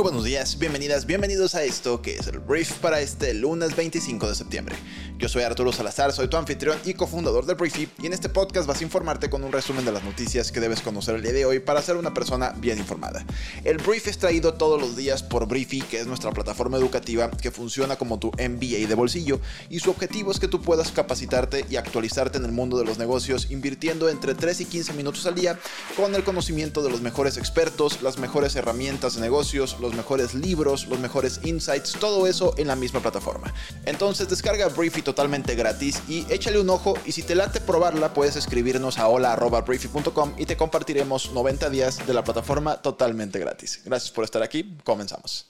Muy buenos días, bienvenidas, bienvenidos a esto que es el brief para este lunes 25 de septiembre. Yo soy Arturo Salazar, soy tu anfitrión y cofundador del Briefy y en este podcast vas a informarte con un resumen de las noticias que debes conocer el día de hoy para ser una persona bien informada. El brief es traído todos los días por Briefy, que es nuestra plataforma educativa que funciona como tu MBA de bolsillo y su objetivo es que tú puedas capacitarte y actualizarte en el mundo de los negocios invirtiendo entre 3 y 15 minutos al día con el conocimiento de los mejores expertos, las mejores herramientas de negocios, los mejores libros, los mejores insights, todo eso en la misma plataforma. Entonces descarga Briefy totalmente gratis y échale un ojo y si te late probarla puedes escribirnos a hola.briefy.com y te compartiremos 90 días de la plataforma totalmente gratis. Gracias por estar aquí, comenzamos.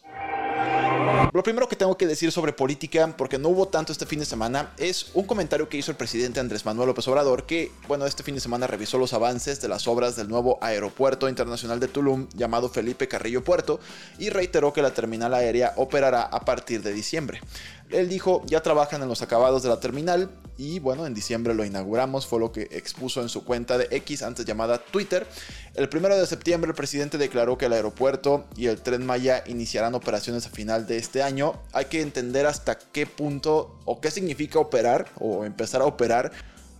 Lo primero que tengo que decir sobre política, porque no hubo tanto este fin de semana, es un comentario que hizo el presidente Andrés Manuel López Obrador, que, bueno, este fin de semana revisó los avances de las obras del nuevo aeropuerto internacional de Tulum llamado Felipe Carrillo Puerto y reiteró que la terminal aérea operará a partir de diciembre. Él dijo, ya trabajan en los acabados de la terminal y bueno, en diciembre lo inauguramos, fue lo que expuso en su cuenta de X, antes llamada Twitter. El primero de septiembre el presidente declaró que el aeropuerto y el tren Maya iniciarán operaciones a final de este año. Hay que entender hasta qué punto o qué significa operar o empezar a operar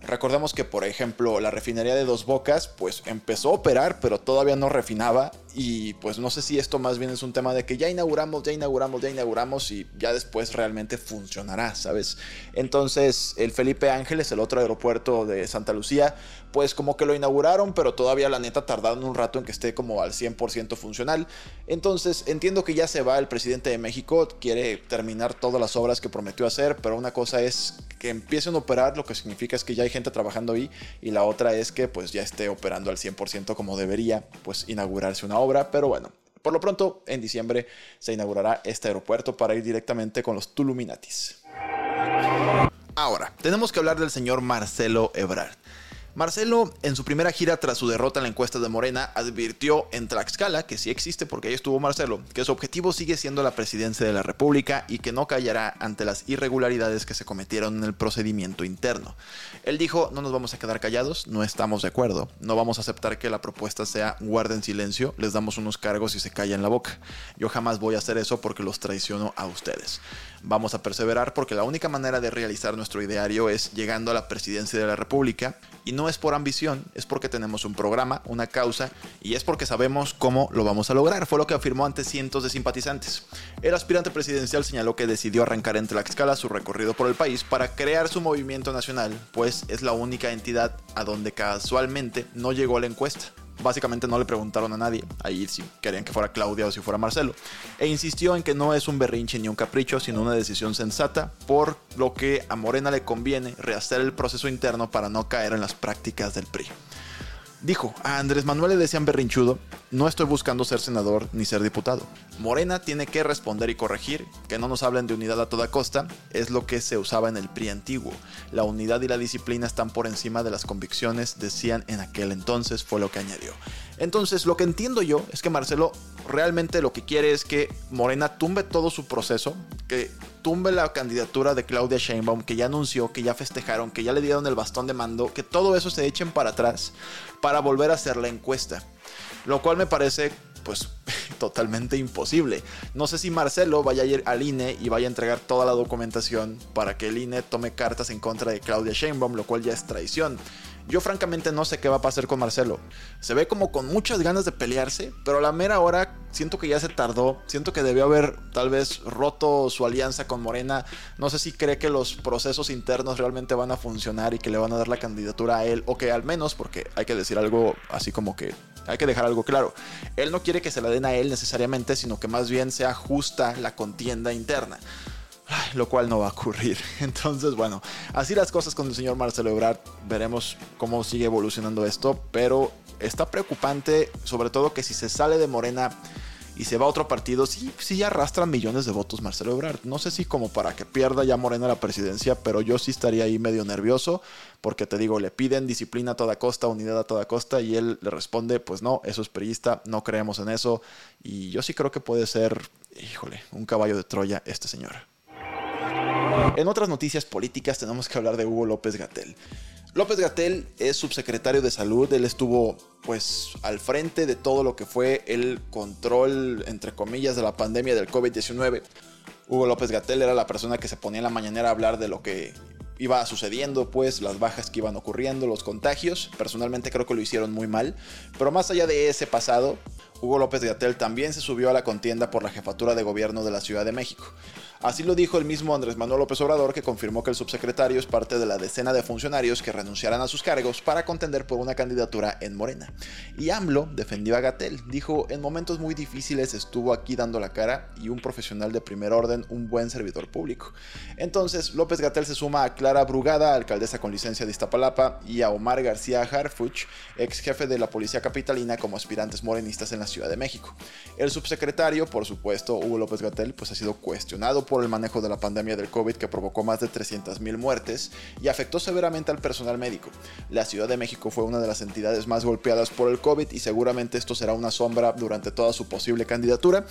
Recordemos que, por ejemplo, la refinería de Dos Bocas, pues empezó a operar, pero todavía no refinaba. Y pues no sé si esto más bien es un tema de que ya inauguramos, ya inauguramos, ya inauguramos y ya después realmente funcionará, ¿sabes? Entonces, el Felipe Ángeles, el otro aeropuerto de Santa Lucía, pues como que lo inauguraron, pero todavía la neta tardaron un rato en que esté como al 100% funcional. Entonces, entiendo que ya se va el presidente de México, quiere terminar todas las obras que prometió hacer, pero una cosa es que empiecen a operar, lo que significa es que ya hay gente trabajando ahí y la otra es que pues ya esté operando al 100% como debería pues inaugurarse una obra, pero bueno, por lo pronto en diciembre se inaugurará este aeropuerto para ir directamente con los Tuluminatis. Ahora, tenemos que hablar del señor Marcelo Ebrard. Marcelo, en su primera gira tras su derrota en la encuesta de Morena, advirtió en Tlaxcala, que sí existe porque ahí estuvo Marcelo, que su objetivo sigue siendo la presidencia de la República y que no callará ante las irregularidades que se cometieron en el procedimiento interno. Él dijo, no nos vamos a quedar callados, no estamos de acuerdo, no vamos a aceptar que la propuesta sea guarden silencio, les damos unos cargos y se callan la boca. Yo jamás voy a hacer eso porque los traiciono a ustedes. Vamos a perseverar porque la única manera de realizar nuestro ideario es llegando a la presidencia de la República y no es por ambición, es porque tenemos un programa, una causa y es porque sabemos cómo lo vamos a lograr. Fue lo que afirmó ante cientos de simpatizantes. El aspirante presidencial señaló que decidió arrancar en Tlaxcala su recorrido por el país para crear su movimiento nacional, pues es la única entidad a donde casualmente no llegó la encuesta. Básicamente no le preguntaron a nadie ahí si querían que fuera Claudia o si fuera Marcelo. E insistió en que no es un berrinche ni un capricho, sino una decisión sensata, por lo que a Morena le conviene rehacer el proceso interno para no caer en las prácticas del PRI. Dijo, a Andrés Manuel le decían berrinchudo, no estoy buscando ser senador ni ser diputado. Morena tiene que responder y corregir, que no nos hablen de unidad a toda costa, es lo que se usaba en el PRI antiguo. La unidad y la disciplina están por encima de las convicciones, decían en aquel entonces, fue lo que añadió. Entonces, lo que entiendo yo es que Marcelo realmente lo que quiere es que Morena tumbe todo su proceso, que tumbe la candidatura de Claudia Sheinbaum, que ya anunció, que ya festejaron, que ya le dieron el bastón de mando, que todo eso se echen para atrás para volver a hacer la encuesta. Lo cual me parece pues totalmente imposible. No sé si Marcelo vaya a ir al INE y vaya a entregar toda la documentación para que el INE tome cartas en contra de Claudia Sheinbaum, lo cual ya es traición. Yo francamente no sé qué va a pasar con Marcelo. Se ve como con muchas ganas de pelearse, pero a la mera hora siento que ya se tardó. Siento que debió haber tal vez roto su alianza con Morena. No sé si cree que los procesos internos realmente van a funcionar y que le van a dar la candidatura a él. O que al menos, porque hay que decir algo así como que hay que dejar algo claro. Él no quiere que se la den a él necesariamente, sino que más bien sea justa la contienda interna lo cual no va a ocurrir. Entonces, bueno, así las cosas con el señor Marcelo Ebrard. Veremos cómo sigue evolucionando esto, pero está preocupante, sobre todo que si se sale de Morena y se va a otro partido, sí, sí arrastra millones de votos Marcelo Ebrard. No sé si como para que pierda ya Morena la presidencia, pero yo sí estaría ahí medio nervioso, porque te digo, le piden disciplina a toda costa, unidad a toda costa, y él le responde, pues no, eso es periodista, no creemos en eso, y yo sí creo que puede ser, híjole, un caballo de Troya este señor. En otras noticias políticas tenemos que hablar de Hugo López Gatel. López Gatel es subsecretario de salud, él estuvo pues al frente de todo lo que fue el control, entre comillas, de la pandemia del COVID-19. Hugo López Gatel era la persona que se ponía en la mañanera a hablar de lo que iba sucediendo, pues las bajas que iban ocurriendo, los contagios. Personalmente creo que lo hicieron muy mal, pero más allá de ese pasado, Hugo López Gatel también se subió a la contienda por la jefatura de gobierno de la Ciudad de México. Así lo dijo el mismo Andrés Manuel López Obrador, que confirmó que el subsecretario es parte de la decena de funcionarios que renunciarán a sus cargos para contender por una candidatura en Morena. Y AMLO defendió a Gatel, dijo, en momentos muy difíciles estuvo aquí dando la cara y un profesional de primer orden, un buen servidor público. Entonces, López Gatel se suma a Clara Brugada, alcaldesa con licencia de Iztapalapa, y a Omar García Harfuch, ex jefe de la Policía Capitalina como aspirantes morenistas en la Ciudad de México. El subsecretario, por supuesto, Hugo López Gatel, pues ha sido cuestionado por el manejo de la pandemia del COVID que provocó más de 300.000 muertes y afectó severamente al personal médico. La Ciudad de México fue una de las entidades más golpeadas por el COVID y seguramente esto será una sombra durante toda su posible candidatura.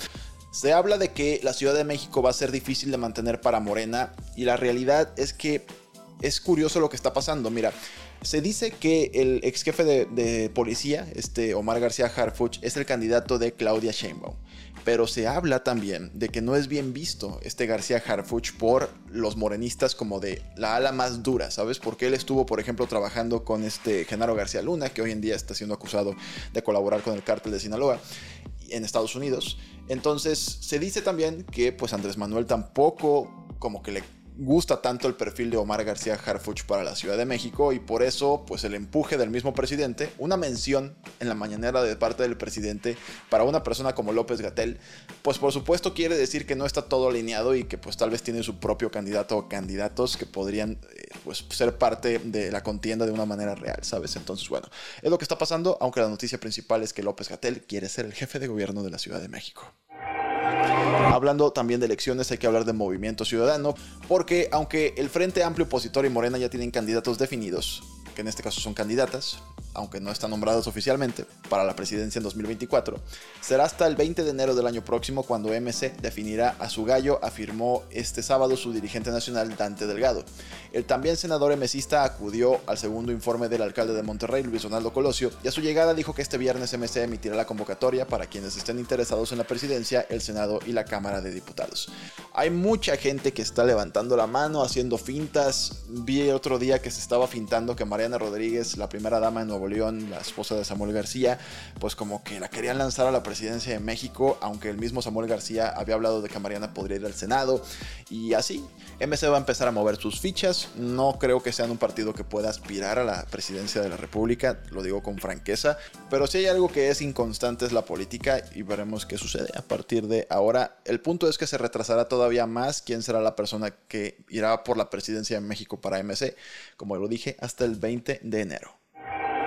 Se habla de que la Ciudad de México va a ser difícil de mantener para Morena y la realidad es que es curioso lo que está pasando. Mira, se dice que el ex jefe de, policía, este Omar García Harfuch, es el candidato de Claudia Sheinbaum. Pero se habla también de que no es bien visto este García Harfuch por los morenistas como de la ala más dura, ¿sabes? Porque él estuvo, por ejemplo, trabajando con este Genaro García Luna, que hoy en día está siendo acusado de colaborar con el cártel de Sinaloa en Estados Unidos. Entonces, se dice también que pues Andrés Manuel tampoco como que le gusta tanto el perfil de Omar García Harfuch para la Ciudad de México y por eso pues el empuje del mismo presidente, una mención en la mañanera de parte del presidente para una persona como López Gatel, pues por supuesto quiere decir que no está todo alineado y que pues tal vez tiene su propio candidato o candidatos que podrían eh, pues ser parte de la contienda de una manera real, ¿sabes? Entonces bueno, es lo que está pasando, aunque la noticia principal es que López Gatel quiere ser el jefe de gobierno de la Ciudad de México. Hablando también de elecciones, hay que hablar de movimiento ciudadano, porque aunque el Frente Amplio Opositor y Morena ya tienen candidatos definidos, que en este caso son candidatas, aunque no están nombradas oficialmente, para la presidencia en 2024, será hasta el 20 de enero del año próximo cuando MC definirá a su gallo, afirmó este sábado su dirigente nacional Dante Delgado. El también senador MCista acudió al segundo informe del alcalde de Monterrey, Luis Donaldo Colosio, y a su llegada dijo que este viernes MC emitirá la convocatoria para quienes estén interesados en la presidencia, el Senado y la Cámara de Diputados. Hay mucha gente que está levantando la mano, haciendo fintas. Vi otro día que se estaba fintando que Mariana Rodríguez, la primera dama de Nuevo León, la esposa de Samuel García, pues como que la querían lanzar a la presidencia de México, aunque el mismo Samuel García había hablado de que Mariana podría ir al Senado. Y así, MC va a empezar a mover sus fichas. No creo que sean un partido que pueda aspirar a la presidencia de la República, lo digo con franqueza. Pero si hay algo que es inconstante es la política y veremos qué sucede a partir de ahora. El punto es que se retrasará todavía más quién será la persona que irá por la presidencia de México para MC, como lo dije, hasta el 20 de enero.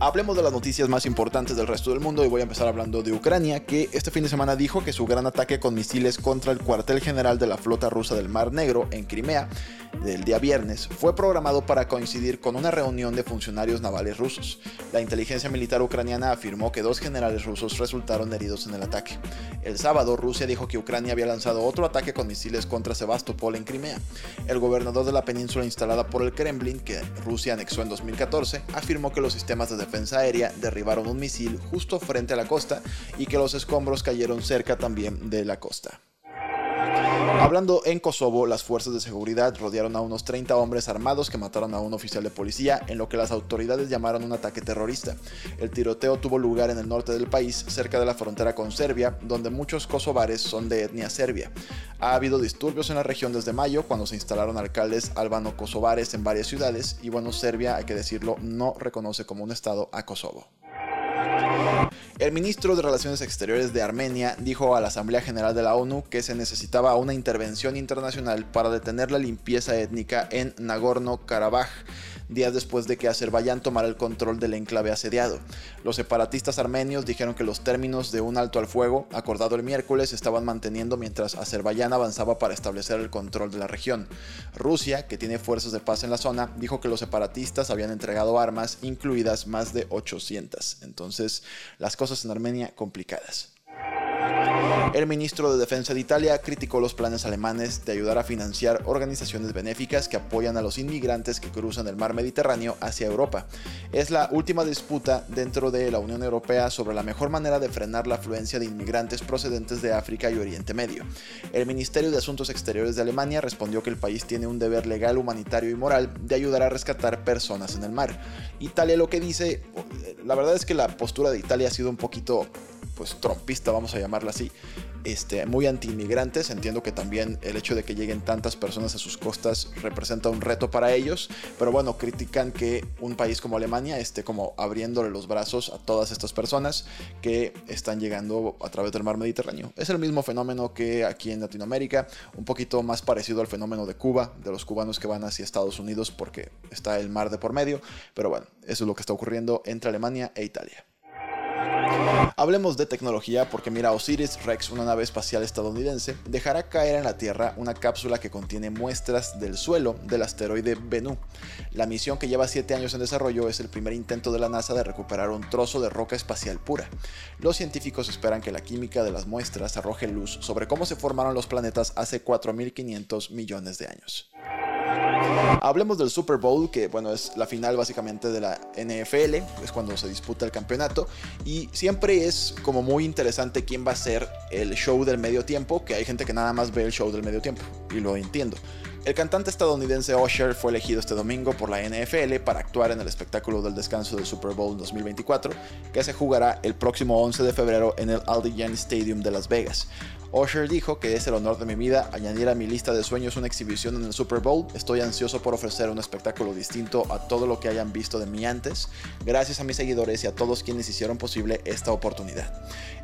Hablemos de las noticias más importantes del resto del mundo y voy a empezar hablando de Ucrania, que este fin de semana dijo que su gran ataque con misiles contra el cuartel general de la flota rusa del Mar Negro en Crimea del día viernes fue programado para coincidir con una reunión de funcionarios navales rusos. La inteligencia militar ucraniana afirmó que dos generales rusos resultaron heridos en el ataque. El sábado, Rusia dijo que Ucrania había lanzado otro ataque con misiles contra Sebastopol en Crimea. El gobernador de la península instalada por el Kremlin, que Rusia anexó en 2014, afirmó que los sistemas de defensa aérea derribaron un misil justo frente a la costa y que los escombros cayeron cerca también de la costa. Hablando en Kosovo, las fuerzas de seguridad rodearon a unos 30 hombres armados que mataron a un oficial de policía en lo que las autoridades llamaron un ataque terrorista. El tiroteo tuvo lugar en el norte del país, cerca de la frontera con Serbia, donde muchos kosovares son de etnia serbia. Ha habido disturbios en la región desde mayo, cuando se instalaron alcaldes albano-kosovares en varias ciudades, y bueno, Serbia, hay que decirlo, no reconoce como un estado a Kosovo. El ministro de Relaciones Exteriores de Armenia dijo a la Asamblea General de la ONU que se necesitaba una intervención internacional para detener la limpieza étnica en Nagorno-Karabaj días después de que Azerbaiyán tomara el control del enclave asediado. Los separatistas armenios dijeron que los términos de un alto al fuego, acordado el miércoles, estaban manteniendo mientras Azerbaiyán avanzaba para establecer el control de la región. Rusia, que tiene fuerzas de paz en la zona, dijo que los separatistas habían entregado armas, incluidas más de 800. Entonces, las cosas en Armenia complicadas. El ministro de Defensa de Italia criticó los planes alemanes de ayudar a financiar organizaciones benéficas que apoyan a los inmigrantes que cruzan el mar Mediterráneo hacia Europa. Es la última disputa dentro de la Unión Europea sobre la mejor manera de frenar la afluencia de inmigrantes procedentes de África y Oriente Medio. El Ministerio de Asuntos Exteriores de Alemania respondió que el país tiene un deber legal, humanitario y moral de ayudar a rescatar personas en el mar. Italia lo que dice, la verdad es que la postura de Italia ha sido un poquito pues trompista, vamos a llamarla así, este, muy anti-inmigrantes. Entiendo que también el hecho de que lleguen tantas personas a sus costas representa un reto para ellos, pero bueno, critican que un país como Alemania esté como abriéndole los brazos a todas estas personas que están llegando a través del mar Mediterráneo. Es el mismo fenómeno que aquí en Latinoamérica, un poquito más parecido al fenómeno de Cuba, de los cubanos que van hacia Estados Unidos porque está el mar de por medio, pero bueno, eso es lo que está ocurriendo entre Alemania e Italia. Hablemos de tecnología porque mira, Osiris Rex, una nave espacial estadounidense, dejará caer en la Tierra una cápsula que contiene muestras del suelo del asteroide Bennu. La misión que lleva 7 años en desarrollo es el primer intento de la NASA de recuperar un trozo de roca espacial pura. Los científicos esperan que la química de las muestras arroje luz sobre cómo se formaron los planetas hace 4.500 millones de años. Hablemos del Super Bowl, que bueno, es la final básicamente de la NFL, es cuando se disputa el campeonato, y siempre es como muy interesante quién va a ser el show del medio tiempo, que hay gente que nada más ve el show del medio tiempo, y lo entiendo. El cantante estadounidense Usher fue elegido este domingo por la NFL para actuar en el espectáculo del descanso del Super Bowl 2024, que se jugará el próximo 11 de febrero en el Allegiant Stadium de Las Vegas. Usher dijo que es el honor de mi vida añadir a mi lista de sueños una exhibición en el Super Bowl. Estoy ansioso por ofrecer un espectáculo distinto a todo lo que hayan visto de mí antes, gracias a mis seguidores y a todos quienes hicieron posible esta oportunidad.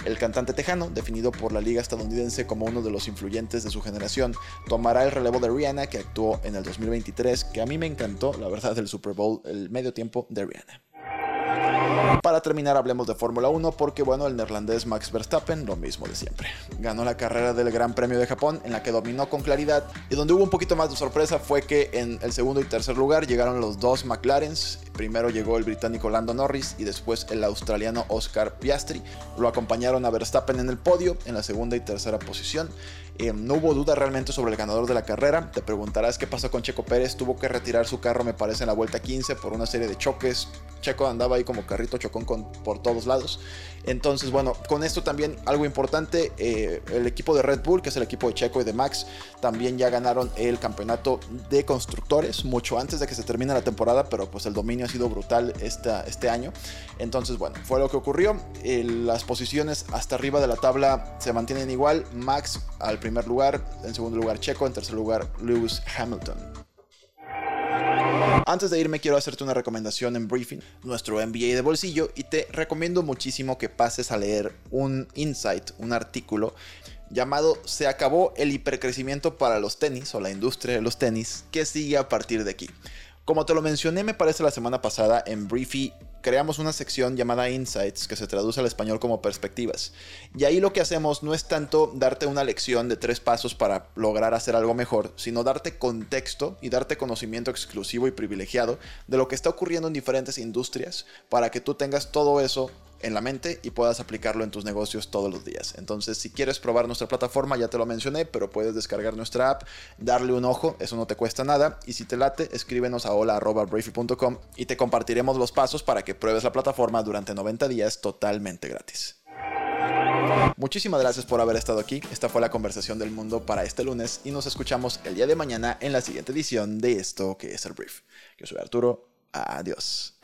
El cantante tejano, definido por la liga estadounidense como uno de los influyentes de su generación, tomará el relevo de Rihanna que actuó en el 2023, que a mí me encantó, la verdad, del Super Bowl, el medio tiempo de Rihanna. Para terminar, hablemos de Fórmula 1 porque, bueno, el neerlandés Max Verstappen, lo mismo de siempre. Ganó la carrera del Gran Premio de Japón en la que dominó con claridad y donde hubo un poquito más de sorpresa fue que en el segundo y tercer lugar llegaron los dos McLarens. Primero llegó el británico Lando Norris y después el australiano Oscar Piastri. Lo acompañaron a Verstappen en el podio en la segunda y tercera posición. Eh, no hubo duda realmente sobre el ganador de la carrera. Te preguntarás qué pasó con Checo Pérez. Tuvo que retirar su carro, me parece, en la vuelta 15 por una serie de choques. Checo andaba ahí como carrito chocón por todos lados. Entonces, bueno, con esto también algo importante, eh, el equipo de Red Bull, que es el equipo de Checo y de Max, también ya ganaron el campeonato de constructores mucho antes de que se termine la temporada, pero pues el dominio ha sido brutal este año. Entonces, bueno, fue lo que ocurrió. las posiciones hasta arriba de la tabla se mantienen igual. Max al primer lugar, en segundo lugar Checo, en tercer lugar Lewis Hamilton. Antes de irme quiero hacerte una recomendación en Briefing, nuestro MBA de bolsillo, y te recomiendo muchísimo que pases a leer un insight, un artículo llamado Se acabó el hipercrecimiento para los tenis o la industria de los tenis, que sigue a partir de aquí. Como te lo mencioné me parece la semana pasada en Briefy creamos una sección llamada Insights que se traduce al español como perspectivas. Y ahí lo que hacemos no es tanto darte una lección de tres pasos para lograr hacer algo mejor, sino darte contexto y darte conocimiento exclusivo y privilegiado de lo que está ocurriendo en diferentes industrias para que tú tengas todo eso en la mente y puedas aplicarlo en tus negocios todos los días. Entonces, si quieres probar nuestra plataforma, ya te lo mencioné, pero puedes descargar nuestra app, darle un ojo, eso no te cuesta nada. Y si te late, escríbenos a hola.briefy.com y te compartiremos los pasos para que pruebes la plataforma durante 90 días totalmente gratis. Muchísimas gracias por haber estado aquí. Esta fue la conversación del mundo para este lunes y nos escuchamos el día de mañana en la siguiente edición de esto que es el brief. Yo soy Arturo. Adiós.